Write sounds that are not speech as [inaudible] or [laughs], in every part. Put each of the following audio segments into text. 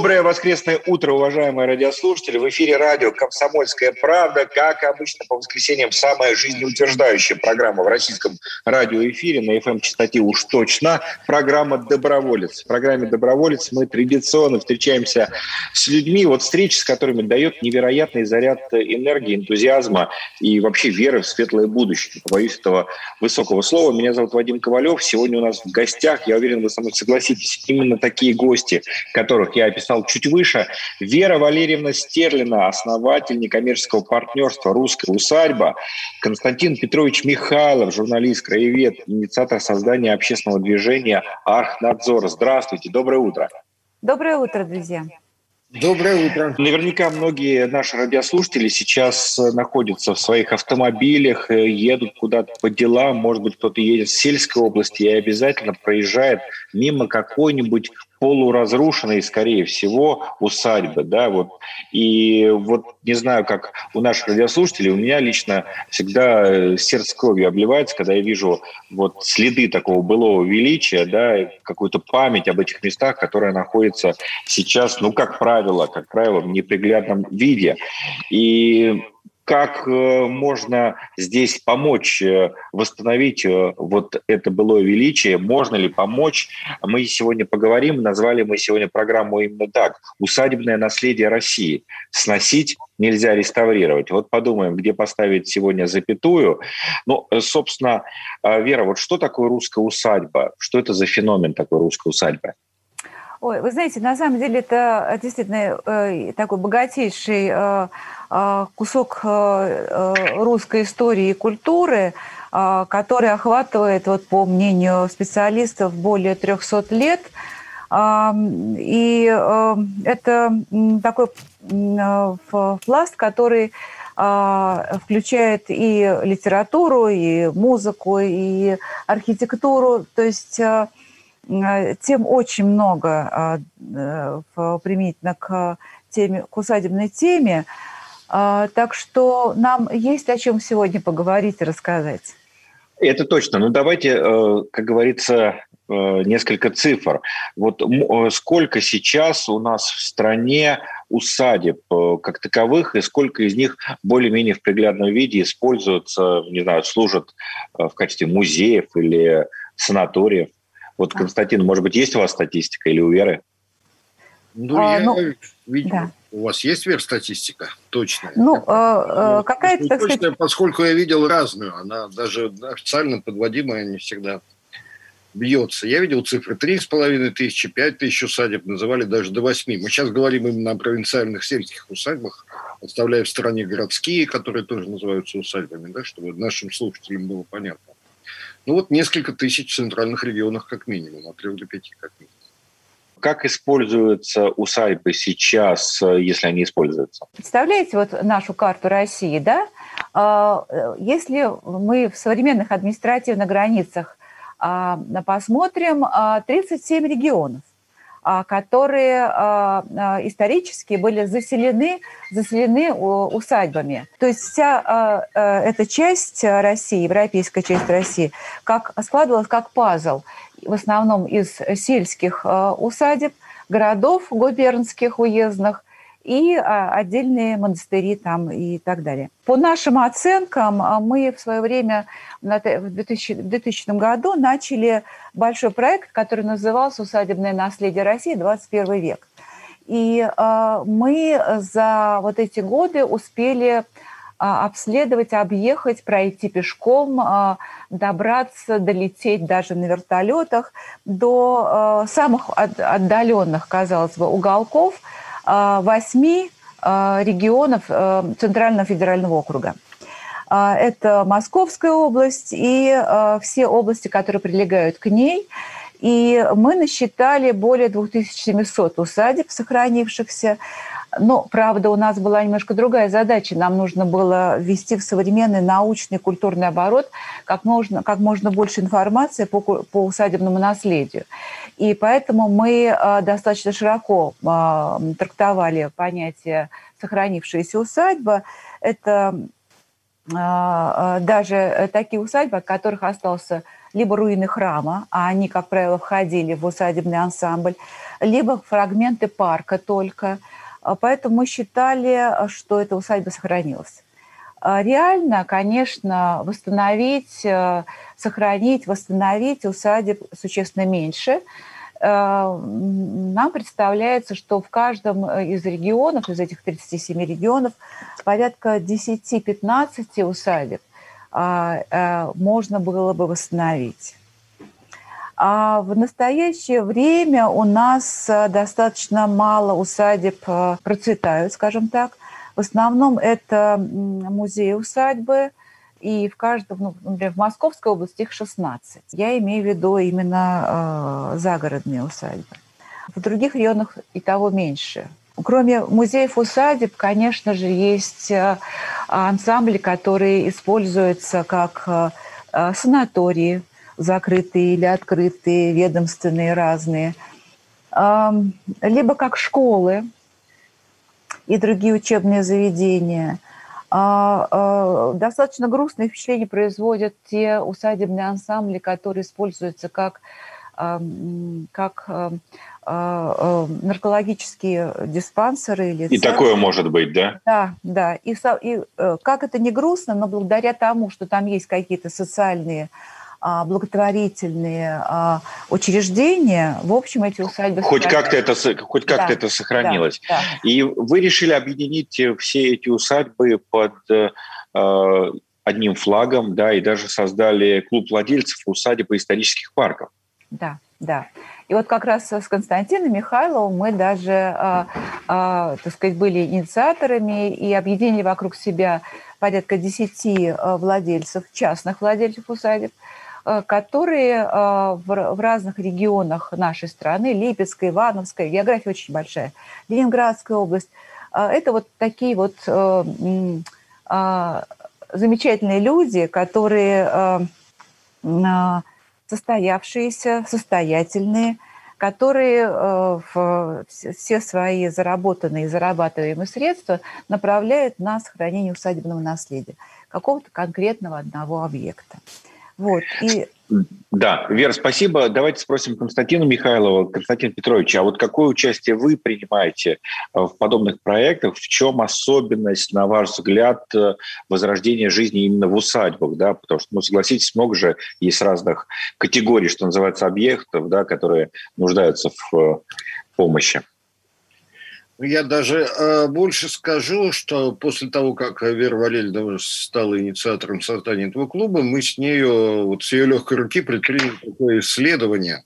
Доброе воскресное утро, уважаемые радиослушатели. В эфире радио «Комсомольская правда». Как обычно, по воскресеньям самая жизнеутверждающая программа в российском радиоэфире на FM-частоте уж точно. Программа «Доброволец». В программе «Доброволец» мы традиционно встречаемся с людьми, вот встречи с которыми дает невероятный заряд энергии, энтузиазма и вообще веры в светлое будущее. Боюсь этого высокого слова. Меня зовут Вадим Ковалев. Сегодня у нас в гостях, я уверен, вы со мной согласитесь, именно такие гости, которых я описал чуть выше. Вера Валерьевна Стерлина, основатель некоммерческого партнерства «Русская усадьба». Константин Петрович Михайлов, журналист, краевед, инициатор создания общественного движения «Архнадзор». Здравствуйте, доброе утро. Доброе утро, друзья. Доброе утро. Наверняка многие наши радиослушатели сейчас находятся в своих автомобилях, э, едут куда-то по делам, может быть, кто-то едет в сельской области и обязательно проезжает мимо какой-нибудь полуразрушенной, скорее всего, усадьбы, да, вот. И вот не знаю, как у наших радиослушателей, у меня лично всегда э, сердце кровью обливается, когда я вижу вот следы такого былого величия, да, какую-то память об этих местах, которая находится сейчас, ну, как правило, как правило, в неприглядном виде. И как э, можно здесь помочь э, восстановить э, вот это былое величие, можно ли помочь. Мы сегодня поговорим, назвали мы сегодня программу именно так. «Усадебное наследие России». Сносить нельзя реставрировать. Вот подумаем, где поставить сегодня запятую. Ну, собственно, Вера, вот что такое русская усадьба? Что это за феномен такой русской усадьбы? Ой, вы знаете, на самом деле это действительно э, такой богатейший э, э, кусок русской истории и культуры, который охватывает, вот, по мнению специалистов, более 300 лет. И это такой пласт, который включает и литературу, и музыку, и архитектуру. То есть Э, тем очень много а, э, применительно к теме, к усадебной теме. А, так что нам есть о чем сегодня поговорить и рассказать. Это точно. Ну давайте, э, как говорится, несколько цифр. Вот сколько сейчас у нас в стране усадеб как таковых, и сколько из них более-менее в приглядном виде используются, не знаю, служат в качестве музеев или санаториев? Вот, Константин, может быть, есть у вас статистика или у Веры? Ну, а, я ну, видел. Да. У вас есть Вер статистика? Точная? Ну, э, какая-то, так точная, сказать... Поскольку я видел разную, она даже официально подводимая не всегда бьется. Я видел цифры 3,5 тысячи, 5 тысяч усадеб, называли даже до 8. Мы сейчас говорим именно о провинциальных сельских усадьбах, оставляя в стороне городские, которые тоже называются усадьбами, да, чтобы нашим слушателям было понятно. Ну вот несколько тысяч в центральных регионах как минимум, от трех до пяти как минимум. Как используются усадьбы сейчас, если они используются? Представляете вот нашу карту России, да? А, если мы в современных административных границах а, посмотрим, 37 а, регионов. А, которые а, а, исторически были заселены, заселены усадьбами. То есть вся эта часть России, европейская часть России, как складывалась как пазл, в основном из сельских усадеб, городов губернских, уездных, и а, отдельные монастыри там и так далее. По нашим оценкам, а, мы в свое время в 2000, в 2000 году начали большой проект, который назывался «Усадебное наследие России. 21 век». И а, мы за вот эти годы успели обследовать, объехать, пройти пешком, добраться, долететь даже на вертолетах до самых отдаленных, казалось бы, уголков – восьми э, регионов э, Центрального федерального округа. Это Московская область и все области, которые прилегают к ней. И мы насчитали более 2700 усадеб, сохранившихся. Но, правда, у нас была немножко другая задача. Нам нужно было ввести в современный научный культурный оборот как можно, как можно больше информации по, по усадебному наследию. И поэтому мы э, достаточно широко э, трактовали понятие «сохранившаяся усадьба». Это э, даже такие усадьбы, от которых остался либо руины храма, а они, как правило, входили в усадебный ансамбль, либо фрагменты парка только. Поэтому мы считали, что эта усадьба сохранилась. Реально, конечно, восстановить, сохранить, восстановить усадеб существенно меньше – Э, нам представляется, что в каждом э, из регионов, из этих 37 регионов, порядка 10-15 усадеб а, э, можно было бы восстановить. А в настоящее время у нас достаточно мало усадеб процветают, скажем так. В основном это музеи усадьбы, и в каждом, ну, например, в Московской области их 16. Я имею в виду именно э, загородные усадьбы. В других районах и того меньше. Кроме музеев усадеб, конечно же, есть э, ансамбли, которые используются как э, э санатории, закрытые или открытые, ведомственные разные, либо как школы и другие учебные заведения – а, а, достаточно грустное впечатление производят те усадебные ансамбли, которые используются как, как а, наркологические диспансеры или и центры. такое может быть, да? Да, да. И, и э, как это не грустно, но благодаря тому, что там есть какие-то социальные благотворительные а, учреждения, в общем, эти усадьбы... Хоть как-то это, хоть как да, это сохранилось. Да, да. И вы решили объединить все эти усадьбы под э, э, одним флагом, да, и даже создали клуб владельцев усадеб и исторических парков. Да, да. И вот как раз с Константином Михайловым мы даже, а, а, так сказать, были инициаторами и объединили вокруг себя порядка 10 владельцев, частных владельцев усадеб, Э, которые э, в разных регионах нашей страны, Липецкая, Ивановская, география очень большая, Ленинградская область, э, это вот такие вот замечательные люди, которые состоявшиеся, состоятельные, которые все свои заработанные и зарабатываемые средства направляют на сохранение усадебного наследия какого-то конкретного одного объекта. Вот, и... Да, Вера, спасибо. Давайте спросим Константина Михайлова, Константин Петрович, а вот какое участие вы принимаете э, в подобных проектах? В чем особенность, на ваш взгляд, э, возрождения жизни именно в усадьбах? Да? Потому что, ну, согласитесь, много же есть разных категорий, что называется, объектов, да, которые нуждаются в э, помощи. Я даже э, больше скажу, что после того, как Вера Валерьевна стала инициатором создания этого клуба, мы с нею, вот с ее легкой руки предприняли такое исследование,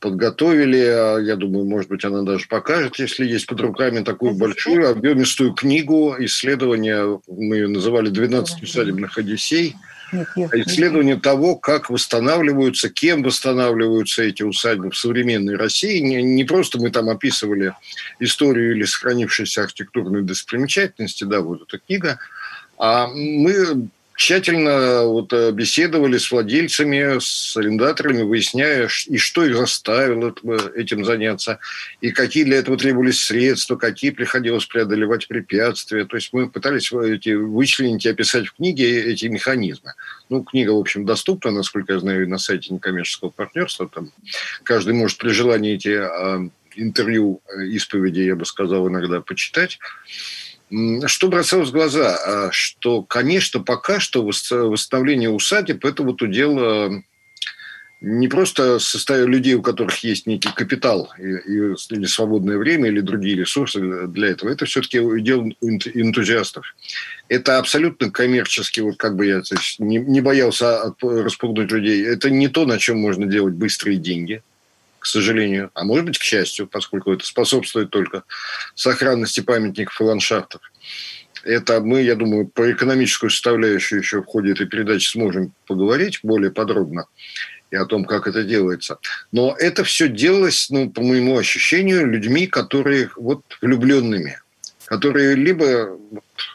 подготовили, а я думаю, может быть, она даже покажет, если есть под руками такую большую объемистую книгу. Исследования, мы ее называли «12 усадебных одиссей», исследование того, как восстанавливаются, кем восстанавливаются эти усадьбы в современной России. Не, не просто мы там описывали историю или сохранившиеся архитектурные достопримечательности, да, вот эта книга, а мы тщательно вот э, беседовали с владельцами, с арендаторами, выясняя, и что их заставило этим заняться, и какие для этого требовались средства, какие приходилось преодолевать препятствия. То есть мы пытались эти, вычленить и описать в книге эти механизмы. Ну, книга, в общем, доступна, насколько я знаю, на сайте некоммерческого партнерства. Там каждый может при желании эти а, интервью, э, исповеди, я бы сказал, иногда почитать. Что бросалось в глаза? А, что, конечно, пока что восстановление усадеб – это вот удел не просто состоя людей, у которых есть некий капитал или свободное время, или другие ресурсы для этого. Это все-таки удел энтузиастов. Это абсолютно коммерчески, вот как бы я не, не боялся распугнуть людей, это не то, на чем можно делать быстрые деньги – к сожалению, а может быть, к счастью, поскольку это способствует только сохранности памятников и ландшафтов. Это мы, я думаю, по экономическую составляющую еще в ходе этой передачи сможем поговорить более подробно и о том, как это делается. Но это все делалось, ну, по моему ощущению, людьми, которые вот влюбленными. Которые либо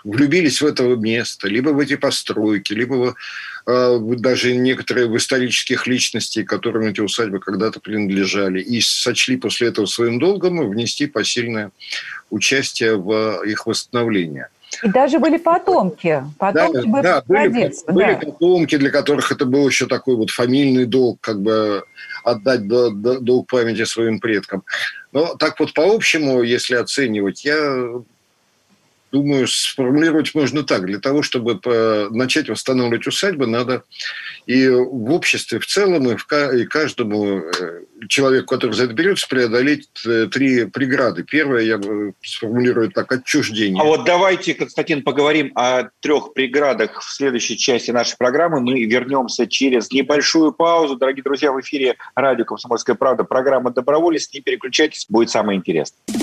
влюбились в это место, либо в эти постройки, либо э, даже некоторые в исторических личностей, которым эти усадьбы когда-то принадлежали, и сочли после этого своим долгом внести посильное участие в их восстановление. И даже были потомки. Потомки да, да, были, были потомки, для которых это был еще такой вот фамильный долг, как бы отдать долг памяти своим предкам. Но так вот по общему, если оценивать, я думаю, сформулировать можно так. Для того, чтобы начать восстанавливать усадьбы, надо и в обществе в целом, и, каждому э, человеку, который за это берется, преодолеть э, три преграды. Первое, я сформулирую так, отчуждение. А вот давайте, Константин, поговорим о трех преградах в следующей части нашей программы. Мы вернемся через небольшую паузу. Дорогие друзья, в эфире радио «Комсомольская правда» программа «Доброволец». Не переключайтесь, будет самое интересное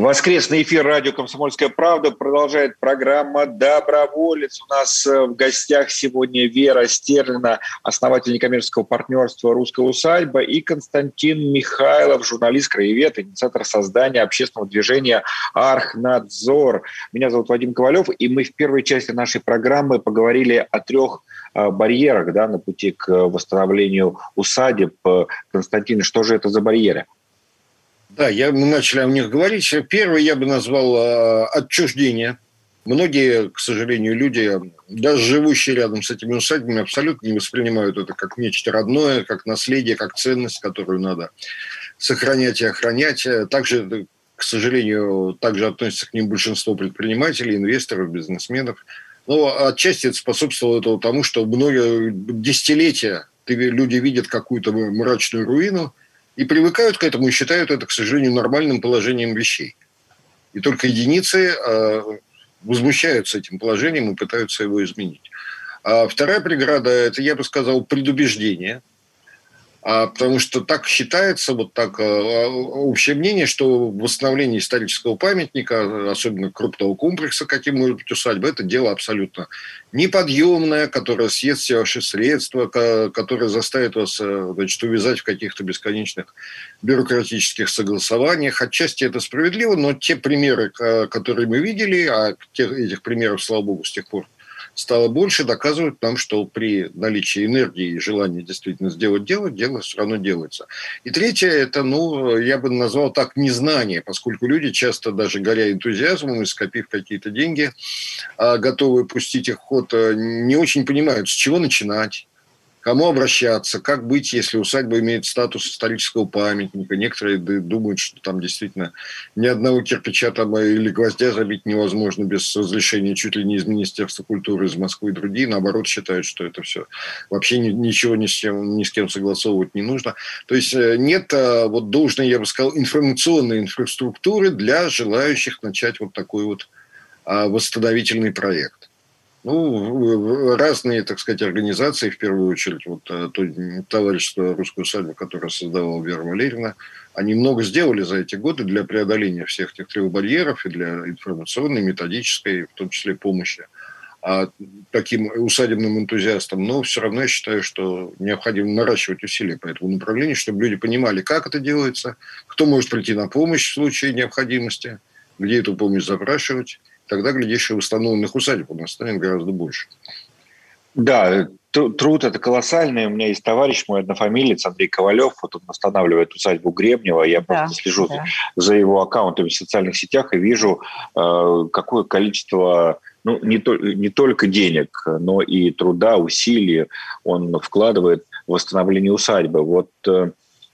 Воскресный эфир радио «Комсомольская правда» продолжает программа «Доброволец». У нас э, в гостях сегодня Вера Стерлина, основатель некоммерческого партнерства «Русская усадьба», и Константин Михайлов, журналист-краевед, инициатор создания общественного движения «Архнадзор». Меня зовут Вадим Ковалев, и мы в первой части нашей программы поговорили о трех э, барьерах да, на пути к восстановлению усадеб. Константин, что же это за барьеры? Да, я, мы начали о них говорить. Первый я бы назвал э, отчуждение. Многие, к сожалению, люди, даже живущие рядом с этими усадьбами, абсолютно не воспринимают это как нечто родное, как наследие, как ценность, которую надо сохранять и охранять. Также, к сожалению, также относится к ним большинство предпринимателей, инвесторов, бизнесменов. Но отчасти это способствовало этому тому, что многие десятилетия люди видят какую-то мрачную руину – и привыкают к этому и считают это, к сожалению, нормальным положением вещей. И только единицы э, возмущаются этим положением и пытаются его изменить. А вторая преграда – это, я бы сказал, предубеждение – а, потому что так считается, вот так а, общее мнение, что восстановление исторического памятника, особенно крупного комплекса, каким может быть усадьба, это дело абсолютно неподъемное, которое съест все ваши средства, которое заставит вас э, значит, увязать в каких-то бесконечных бюрократических согласованиях. Отчасти это справедливо, но те примеры, которые мы видели, а этих примеров, слава богу, с тех пор стало больше, доказывают нам, что при наличии энергии и желания действительно сделать дело, дело все равно делается. И третье, это, ну, я бы назвал так, незнание, поскольку люди часто даже горя энтузиазмом и скопив какие-то деньги, а, готовы пустить их в ход, э, не очень понимают, с чего начинать, кому обращаться, как быть, если усадьба имеет статус исторического памятника. Некоторые думают, что там действительно ни одного кирпича там или гвоздя забить невозможно без разрешения чуть ли не из Министерства культуры, из Москвы и другие. Наоборот, считают, что это все вообще ничего ни с, кем, ни с кем согласовывать не нужно. То есть э, нет э, вот должной, я бы сказал, информационной инфраструктуры для желающих начать вот такой вот а, восстановительный проект. Ну, разные, так сказать, организации, в первую очередь, вот э, то товарищество «Русскую усадьбу», которое создавала Вера Валерьевна, они много сделали за эти годы для преодоления всех этих трех барьеров и для информационной, методической, в том числе, помощи а таким усадебным энтузиастам, но все равно я считаю, что необходимо наращивать усилия по этому направлению, чтобы люди понимали, как это делается, кто может прийти на помощь в случае необходимости, где эту помощь запрашивать, тогда, глядишь, и восстановленных усадеб у нас станет гораздо больше. Да, труд это колоссальный. У меня есть товарищ, мой однофамилец Андрей Ковалев. Вот он восстанавливает усадьбу Гребнева. Я да, просто слежу да. за его аккаунтами в социальных сетях и вижу, э, какое количество ну, не, то, не только денег, но и труда, усилий он вкладывает в восстановление усадьбы. Вот э,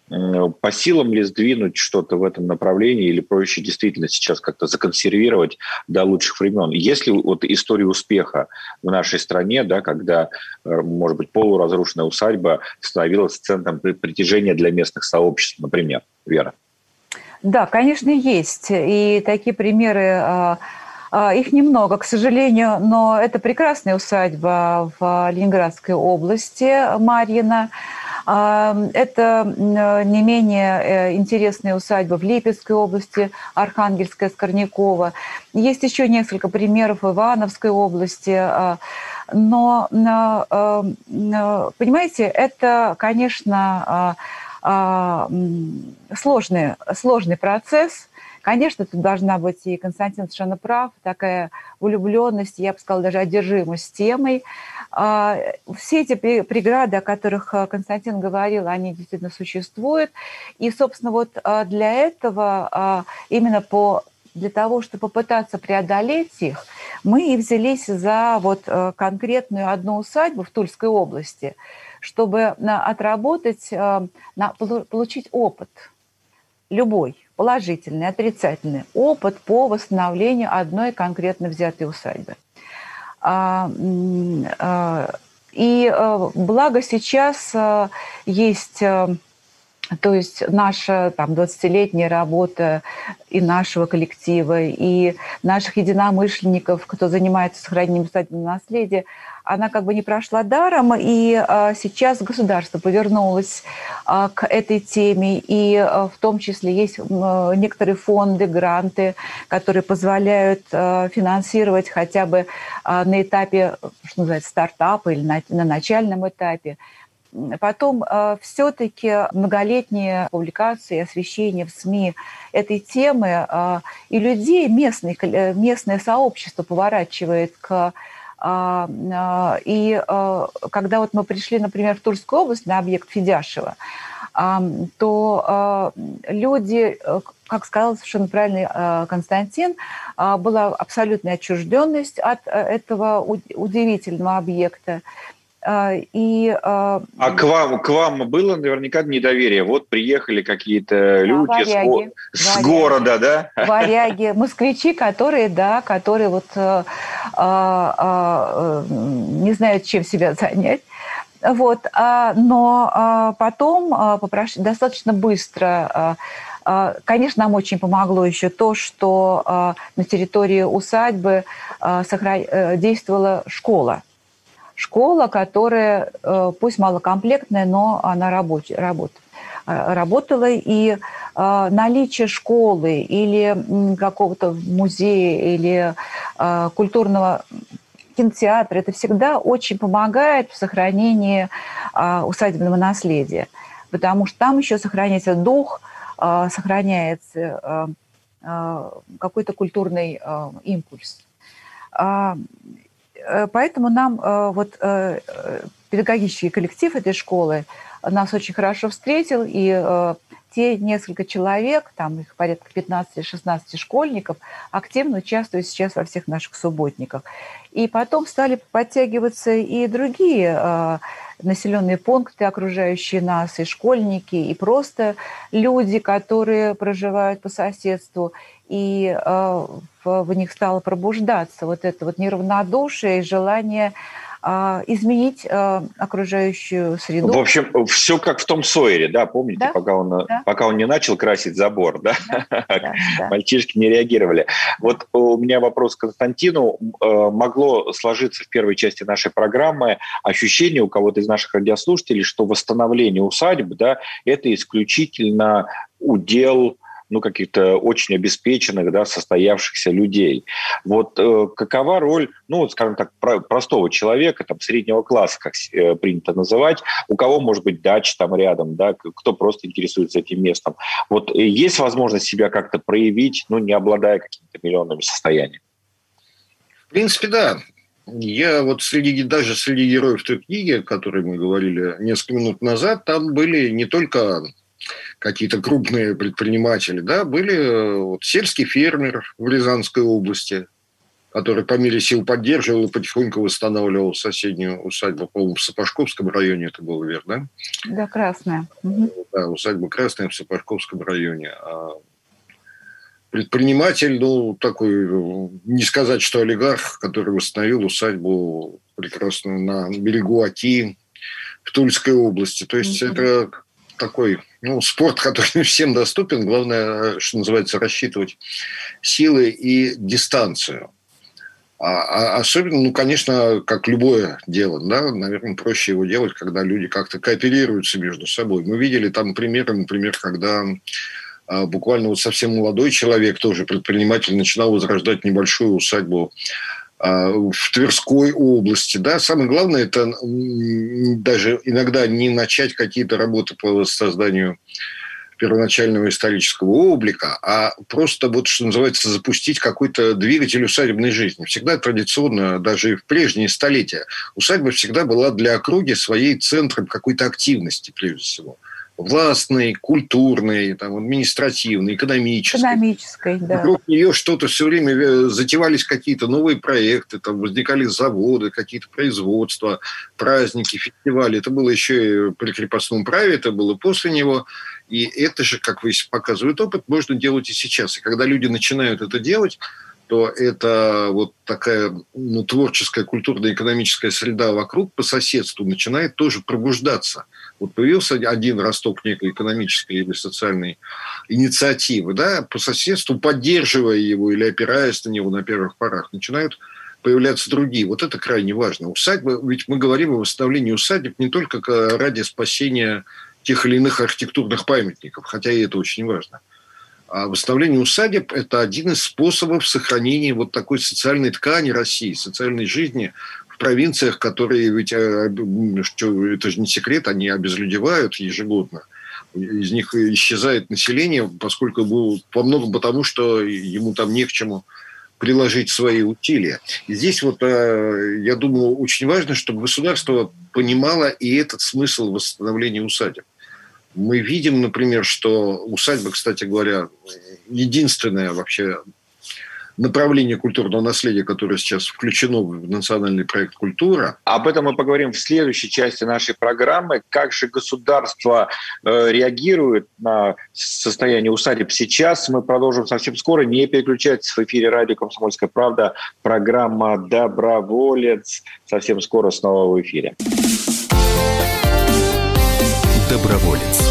по силам ли сдвинуть что-то в этом направлении или проще действительно сейчас как-то законсервировать до лучших времен? Если вот история успеха в нашей стране, да, когда, э, может быть, полуразрушенная усадьба становилась центром притяжения для местных сообществ, например, Вера? Да, конечно, есть. И такие примеры а, их немного, к сожалению, но это прекрасная усадьба в Ленинградской области, Марьина. Это не менее э, интересная усадьба в Липецкой области, Архангельская, Скорнякова. Есть еще несколько примеров в Ивановской области. А, но, понимаете, это, конечно, а, сложный, сложный процесс – Конечно, тут должна быть, и Константин совершенно прав, такая влюбленность, я бы сказала, даже одержимость темой. А, все эти преграды, о которых э, Константин говорил, они действительно существуют. И, собственно, вот а, для этого, а, именно по для того, чтобы попытаться преодолеть их, мы и взялись за вот э, конкретную одну усадьбу в Тульской области, чтобы э, отработать, получить опыт любой положительный, отрицательный опыт по восстановлению одной конкретно взятой усадьбы. А, а, и э, благо сейчас э, есть э, то есть наша там 20-летняя работа и нашего коллектива, и наших единомышленников, кто занимается сохранением усадебного наследия, она как бы не прошла даром, и а, сейчас государство повернулось а, к этой теме, и а, в том числе есть некоторые фонды, гранты, которые позволяют финансировать хотя бы на этапе, что называется, стартапа или на, на начальном этапе. Потом э, все-таки многолетние публикации, освещение в СМИ этой темы э, и людей, местный, местное сообщество поворачивает к и а, когда вот мы пришли, например, в Тульскую область на объект Федяшева, то люди, э, как сказал совершенно правильный Константин, была абсолютная отчужденность от э, этого удивительного объекта. А, и, а, а к вам, к вам было наверняка недоверие? Вот приехали какие-то люди варяги, с, с города, да? Варяги, москвичи, которые, да, которые вот а, а, не знают, чем себя занять. Вот, но потом достаточно быстро Конечно, нам очень помогло еще то, что на территории усадьбы э, действовала школа школа, которая, э, пусть малокомплектная, но она работ, э, работала, и э, наличие школы или какого-то музея или культурного кинотеатра, это всегда очень помогает в сохранении усадебного наследия, потому что там еще сохраняется дух, сохраняется какой-то культурный импульс. Э, поэтому нам э, вот э, педагогический коллектив этой школы нас очень хорошо встретил, и те несколько человек, там их порядка 15-16 школьников, активно участвуют сейчас во всех наших субботниках. И потом стали подтягиваться и другие населенные пункты, окружающие нас, и школьники, и просто люди, которые проживают по соседству и э, в, них стало пробуждаться вот это вот неравнодушие и желание э, изменить э, окружающую среду. В общем, все как в том Сойере, да, помните, да? Пока, он, да. пока он не начал красить забор, да, да, да, да. [laughs] мальчишки не реагировали. Вот у меня вопрос к Константину. Могло сложиться в первой части нашей программы ощущение у кого-то из наших радиослушателей, что восстановление усадьб, да, это исключительно удел ну, каких-то очень обеспеченных, да, состоявшихся людей. Вот э, какова роль, ну, скажем так, про, простого человека, там, среднего класса, как э, принято называть, у кого может быть дача там рядом, да, кто просто интересуется этим местом. Вот э, есть возможность себя как-то проявить, ну, не обладая какими-то миллионными состояниями? В принципе, да. Я вот среди, даже среди героев той книги, о которой мы говорили несколько минут назад, там были не только какие-то крупные предприниматели, да, были э, вот, сельский фермер в Рязанской области, который по мере сил поддерживал и потихоньку восстанавливал соседнюю усадьбу, по-моему, в Сапожковском районе это было, верно? Да, Красная. Да, усадьба Красная в Сапожковском районе. А предприниматель, ну, такой, не сказать, что олигарх, который восстановил усадьбу прекрасную на берегу Оки в Тульской области. То есть mm-hmm. это такой ну, спорт, [laughs] который всем доступен. Главное, что называется, рассчитывать силы и дистанцию. А, а особенно, ну, конечно, как любое дело, да, наверное, проще его делать, когда люди как-то кооперируются между собой. Мы видели там примеры, например, когда а, буквально вот совсем молодой человек, тоже предприниматель, начинал возрождать небольшую усадьбу в Тверской области. Да? Самое главное – это даже иногда не начать какие-то работы по созданию первоначального исторического облика, а просто, вот, что называется, запустить какой-то двигатель усадебной жизни. Всегда традиционно, даже в прежние столетия, усадьба всегда была для округи своей центром какой-то активности, прежде всего властной, культурной, там, административной, экономической. Экономической, да. Вокруг нее что-то все время э, затевались какие-то новые проекты, там возникали заводы, какие-то производства, праздники, фестивали. Это было еще и при крепостном праве, это было после него. И это же, как вы показывает опыт, можно делать и сейчас. И когда люди начинают это делать, то это вот такая ну, творческая, культурная, экономическая среда вокруг по соседству начинает тоже пробуждаться. Вот появился один росток некой экономической или социальной инициативы, да, по соседству, поддерживая его или опираясь на него на первых порах, начинают появляться другие. Вот это крайне важно. Усадьба, ведь мы говорим о восстановлении усадеб не только ради спасения тех или иных архитектурных памятников, хотя и это очень важно. А восстановление усадеб – это один из способов сохранения вот такой социальной ткани России, социальной жизни в провинциях, которые ведь, э, это же не секрет, они обезлюдевают ежегодно. Из них исчезает население, поскольку по многому потому, что ему там не к чему приложить свои усилия. И здесь вот, э, я думаю, очень важно, чтобы государство понимало и этот смысл восстановления усадеб. Мы видим, например, что усадьба, кстати говоря, единственная вообще направление культурного наследия, которое сейчас включено в национальный проект «Культура». Об этом мы поговорим в следующей части нашей программы. Как же государство э, реагирует на состояние усадеб сейчас? Мы продолжим совсем скоро. Не переключайтесь в эфире радио «Комсомольская правда». Программа «Доброволец». Совсем скоро снова в эфире. Доброволец.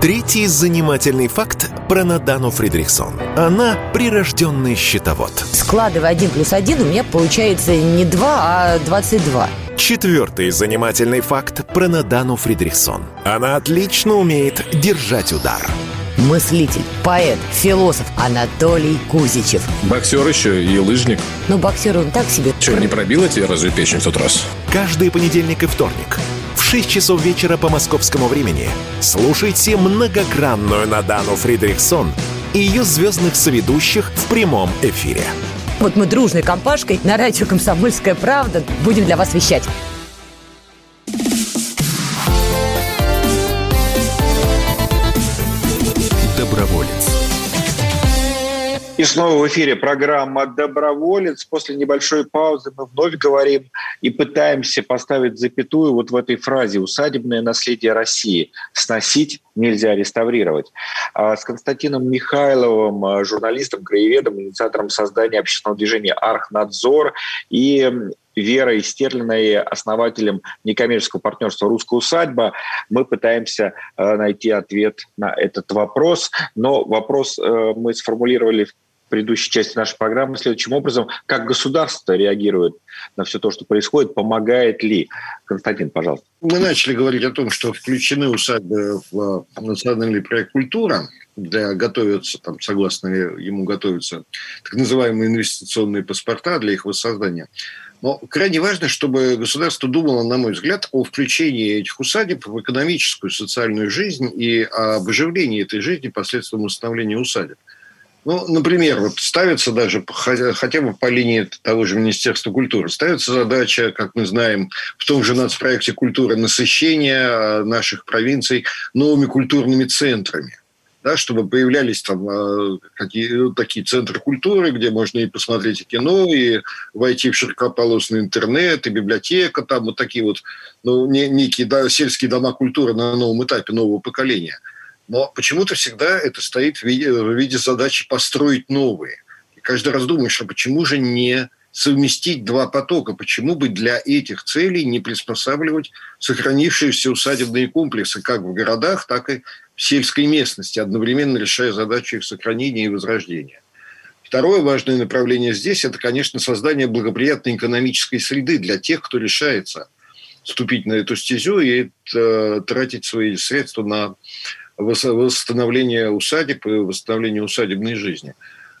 Третий занимательный факт про Надану Фридрихсон. Она прирожденный счетовод. Складывая один плюс один, у меня получается не 2, а 22. Четвертый занимательный факт про Надану Фридрихсон. Она отлично умеет держать удар. Мыслитель, поэт, философ Анатолий Кузичев. Боксер еще и лыжник. Ну, боксер он так себе. Че, не пробила тебе разве печень в тот раз? Каждый понедельник и вторник 6 часов вечера по московскому времени слушайте многогранную Надану Фридрихсон и ее звездных соведущих в прямом эфире. Вот мы дружной компашкой на радио «Комсомольская правда» будем для вас вещать. И снова в эфире программа «Доброволец». После небольшой паузы мы вновь говорим и пытаемся поставить запятую вот в этой фразе «усадебное наследие России». Сносить нельзя реставрировать. А с Константином Михайловым, а, журналистом, краеведом, инициатором создания общественного движения «Архнадзор» и Верой Стерлиной, основателем некоммерческого партнерства «Русская усадьба», мы пытаемся а, найти ответ на этот вопрос. Но вопрос мы сформулировали предыдущей части нашей программы следующим образом. Как государство реагирует на все то, что происходит, помогает ли? Константин, пожалуйста. Мы начали говорить о том, что включены усадьбы в национальный проект «Культура», для готовятся, там, согласно ему готовятся так называемые инвестиционные паспорта для их воссоздания. Но крайне важно, чтобы государство думало, на мой взгляд, о включении этих усадеб в экономическую, социальную жизнь и об оживлении этой жизни посредством установления усадеб. Ну, например, вот ставится даже хотя бы по линии того же Министерства культуры, ставится задача, как мы знаем, в том же нацпроекте культуры насыщения э, наших провинций новыми культурными центрами да, чтобы появлялись там э, какие, ну, такие центры культуры, где можно и посмотреть кино, и войти в широкополосный интернет, и библиотека, там вот такие вот ну, не, некие да, сельские дома культуры на новом этапе нового поколения. Но почему-то всегда это стоит в виде, в виде задачи построить новые. И каждый раз думаешь, а почему же не совместить два потока? Почему бы для этих целей не приспосабливать сохранившиеся усадебные комплексы как в городах, так и сельской местности, одновременно решая задачу их сохранения и возрождения. Второе важное направление здесь – это, конечно, создание благоприятной экономической среды для тех, кто решается вступить на эту стезю и э, тратить свои средства на восстановление усадеб и восстановление усадебной жизни.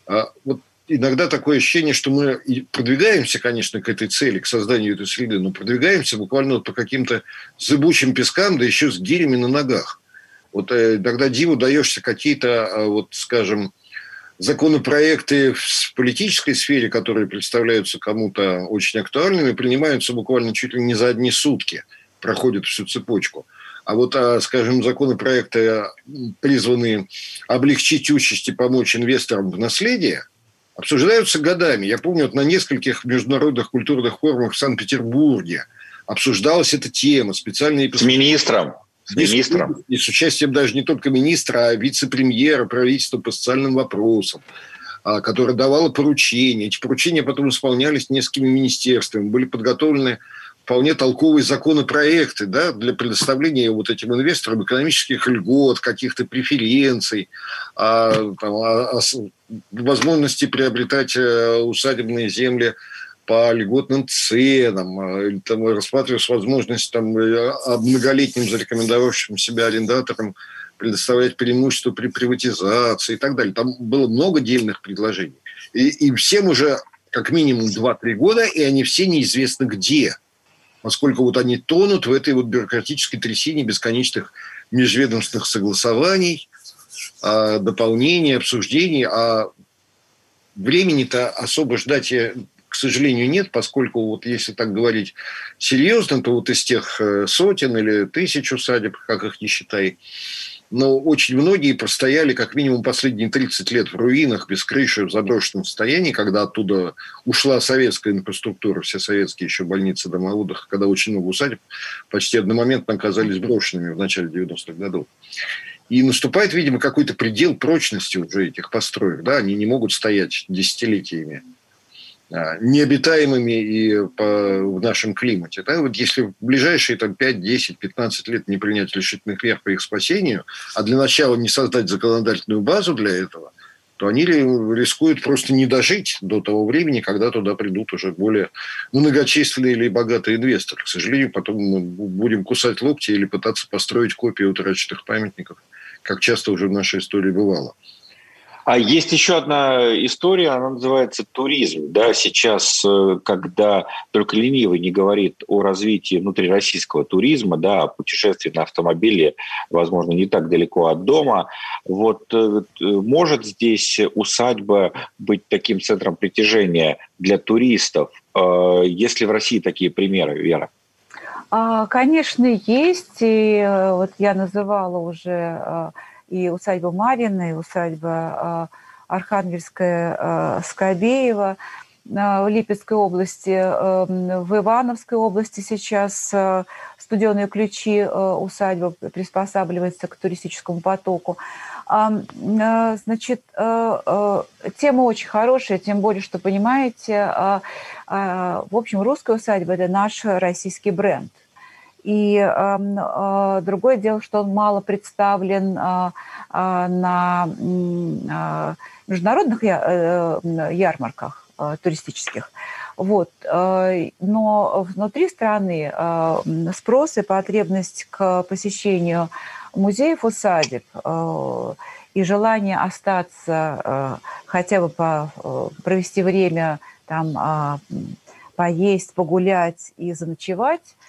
А вот иногда такое ощущение, что мы продвигаемся, конечно, к этой цели, к созданию этой среды, но продвигаемся буквально по каким-то зыбучим пескам, да еще с гирями на ногах. Вот э, тогда диву даешься какие-то, э, вот, скажем, законопроекты в политической сфере, которые представляются кому-то очень актуальными, принимаются буквально чуть ли не за одни сутки, проходят всю цепочку. А вот, а, скажем, законопроекты, призванные облегчить участь и помочь инвесторам в наследие, обсуждаются годами. Я помню, вот на нескольких международных культурных форумах в Санкт-Петербурге обсуждалась эта тема. Специальные... С министром. С министром. И с участием даже не только министра, а вице-премьера правительства по социальным вопросам а, которая давала поручения. Эти поручения потом исполнялись несколькими министерствами. Были подготовлены вполне толковые законопроекты да, для предоставления вот этим инвесторам экономических льгот, каких-то преференций, а, там, а, а, возможности приобретать э, усадебные земли по льготным ценам, а, там рассматривалась возможность там, э, многолетним зарекомендовавшим себя арендаторам предоставлять преимущество при приватизации и так далее. Там было много дельных предложений. И, и всем уже как минимум 2-3 года, и они все неизвестно где. Поскольку вот они тонут в этой вот бюрократической трясине бесконечных межведомственных согласований, а, дополнений, обсуждений, а времени-то особо ждать к сожалению, нет, поскольку вот если так говорить серьезно, то вот из тех э, сотен или тысяч усадеб, как их не считай, но очень многие простояли как минимум последние 30 лет в руинах, без крыши, в заброшенном состоянии, когда оттуда ушла советская инфраструктура, все советские еще больницы, дома отдыха, когда очень много усадеб почти одномоментно оказались брошенными в начале 90-х годов. И наступает, видимо, какой-то предел прочности уже этих построек. Да? Они не могут стоять десятилетиями. А, необитаемыми и по, в нашем климате. Да? Вот если в ближайшие там, 5, 10, 15 лет не принять решительных мер по их спасению, а для начала не создать законодательную базу для этого, то они рискуют просто не дожить до того времени, когда туда придут уже более многочисленные или богатые инвесторы. К сожалению, потом мы будем кусать локти или пытаться построить копии утраченных памятников, как часто уже в нашей истории бывало. А есть еще одна история, она называется туризм. Да, сейчас, э, когда только ленивый не говорит о развитии внутрироссийского туризма, да, о путешествии на автомобиле, возможно, не так далеко от дома, вот э, может здесь усадьба быть таким центром притяжения для туристов? Э, есть ли в России такие примеры, Вера? А, конечно, есть. И вот я называла уже и усадьба Марина, и усадьба а, Архангельская а, Скобеева в Липецкой области, в Ивановской области сейчас студеные ключи усадьба приспосабливается к туристическому потоку. Значит, тема очень хорошая, тем более, что, понимаете, в общем, русская усадьба – это наш российский бренд – и э, другое дело, что он мало представлен э, э, на международных ярмарках туристических. Вот. Но внутри страны спрос и потребность к посещению музеев э, и желание остаться, хотя бы по, провести время там, поесть, погулять и заночевать –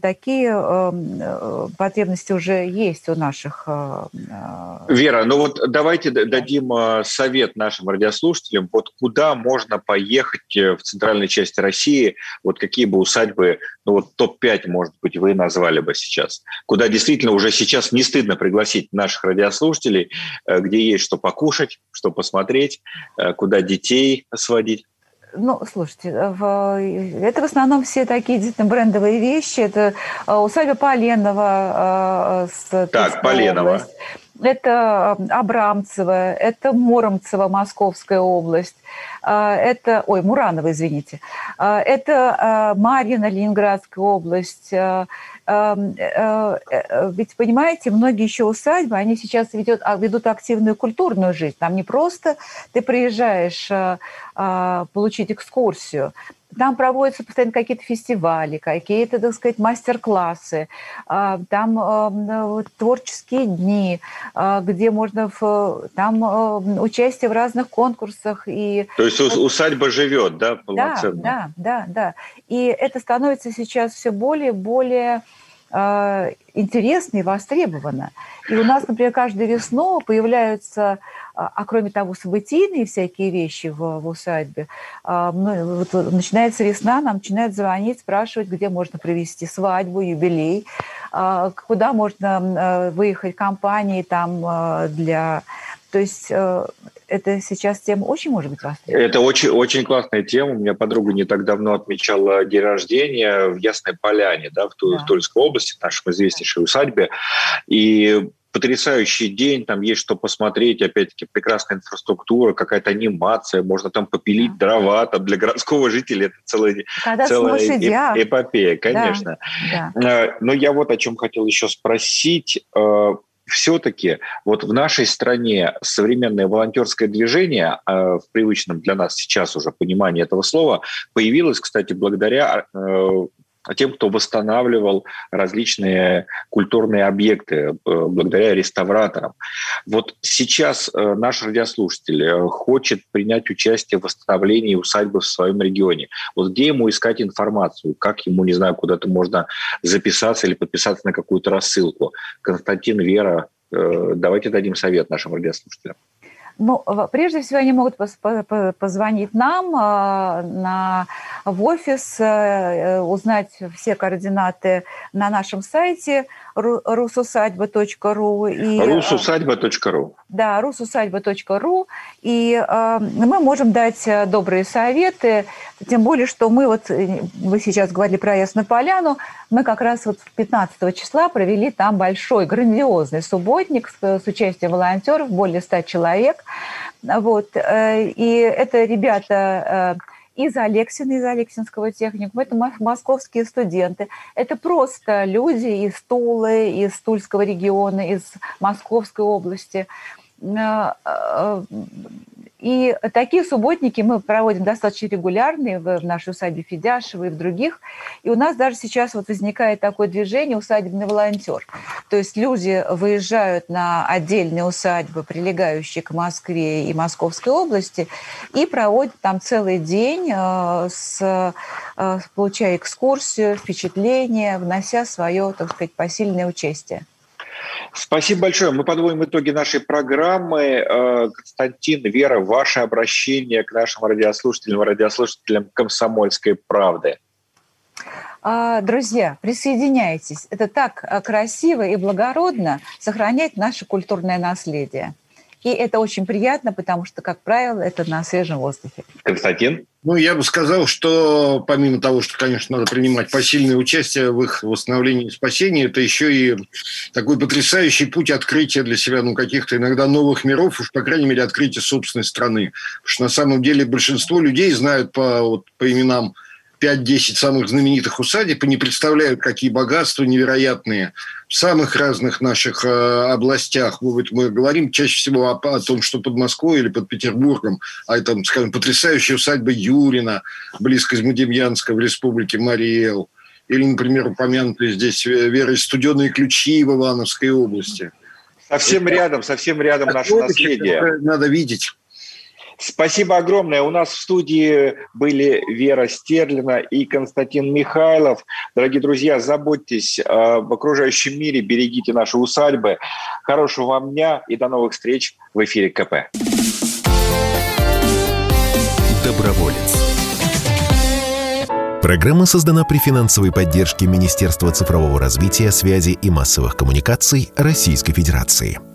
такие эм, э, потребности уже есть у наших. Э, э, Вера, ну вот давайте дадим совет нашим радиослушателям, вот куда можно поехать в центральной части России, вот какие бы усадьбы, ну вот топ-5, может быть, вы назвали бы сейчас, куда действительно уже сейчас не стыдно пригласить наших радиослушателей, где есть что покушать, что посмотреть, куда детей сводить. Ну, слушайте, в, это в основном все такие действительно брендовые вещи. Это э, усадьба Поленова. Э, так, Поленова. Область. Это э, Абрамцево, это Муромцево, Московская область, это, ой, Муранова, извините, это Марьина, Ленинградская область, э, э, ведь, понимаете, многие еще усадьбы, они сейчас ведут, а, ведут активную культурную жизнь. Там не просто ты приезжаешь э, получить экскурсию, там проводятся постоянно какие-то фестивали, какие-то, так сказать, мастер-классы, там творческие дни, где можно в, там участие в разных конкурсах. И... То есть усадьба живет, да, полноценно? Да, да, да, да. И это становится сейчас все более и более а, интересно и востребовано. И у нас, например, каждую весну появляются, а, а кроме того, событийные всякие вещи в, в усадьбе. А, вот начинается весна, нам начинают звонить, спрашивать, где можно провести свадьбу, юбилей, куда можно выехать компанией там для... То есть э, это сейчас тема очень может быть востребована. Это очень, очень классная тема. У меня подруга не так давно отмечала день рождения в Ясной Поляне, да, в, да. в Тульской области, в нашем известнейшей усадьбе. И потрясающий день, там есть что посмотреть, опять-таки прекрасная инфраструктура, какая-то анимация, можно там попилить дрова, там для городского жителя это целая, Когда целая эпопея, конечно. Да. Да. Э, но я вот о чем хотел еще спросить э, все-таки вот в нашей стране современное волонтерское движение, э, в привычном для нас сейчас уже понимании этого слова, появилось, кстати, благодаря э, тем, кто восстанавливал различные культурные объекты э, благодаря реставраторам. Вот сейчас э, наш радиослушатель э, хочет принять участие в восстановлении усадьбы в своем регионе. Вот где ему искать информацию? Как ему, не знаю, куда-то можно записаться или подписаться на какую-то рассылку? Константин, Вера, давайте дадим совет нашим радиослушателям. Ну, прежде всего, они могут позвонить нам а, на, в офис, э, узнать все координаты на нашем сайте русусадьба.ру. И, русусадьба.ру. Да, русусадьба.ру. И э, мы можем дать э, добрые советы, тем более, что мы вот, вы сейчас говорили про Ясную Поляну, мы как раз вот 15 числа провели там большой, грандиозный субботник с, с участием волонтеров, более 100 человек. Вот. Э, и это ребята э, из Алексина, из Алексинского техникума, это московские студенты, это просто люди из Тулы, из Тульского региона, из Московской области. И такие субботники мы проводим достаточно регулярно в нашей усадьбе Федяшева и в других. И у нас даже сейчас вот возникает такое движение «Усадебный волонтер». То есть люди выезжают на отдельные усадьбы, прилегающие к Москве и Московской области, и проводят там целый день, э, с, э, получая экскурсию, впечатления, внося свое, так сказать, посильное участие. Спасибо большое. Мы подводим итоги нашей программы. Э, Константин, Вера, ваше обращение к нашим радиослушателям, радиослушателям «Комсомольской правды». А, друзья, присоединяйтесь. Это так э, красиво и благородно сохранять наше культурное наследие. И это очень приятно, потому что, как правило, это на свежем воздухе. Константин? Ну, я бы сказал, что помимо того, что, конечно, надо принимать посильное участие в их восстановлении и спасении, это еще и такой потрясающий путь открытия для себя, ну, каких-то иногда новых миров, уж, по крайней мере, открытия собственной страны. Потому что на самом деле большинство людей знают по, вот, по именам 5-10 самых знаменитых усадеб и не представляют, какие богатства невероятные в самых разных наших э, областях. Мы, мы говорим чаще всего о, о том, что под Москвой или под Петербургом, а это, скажем, потрясающая усадьба Юрина, близко из Мадемьянска в республике Мариэл. Или, например, упомянутые здесь Верой Студеные ключи в Ивановской области. Совсем это, рядом, совсем рядом наше наследие. Надо видеть. Спасибо огромное. У нас в студии были Вера Стерлина и Константин Михайлов. Дорогие друзья, заботьтесь об окружающем мире, берегите наши усадьбы. Хорошего вам дня и до новых встреч в эфире КП. Доброволец. Программа создана при финансовой поддержке Министерства цифрового развития, связи и массовых коммуникаций Российской Федерации.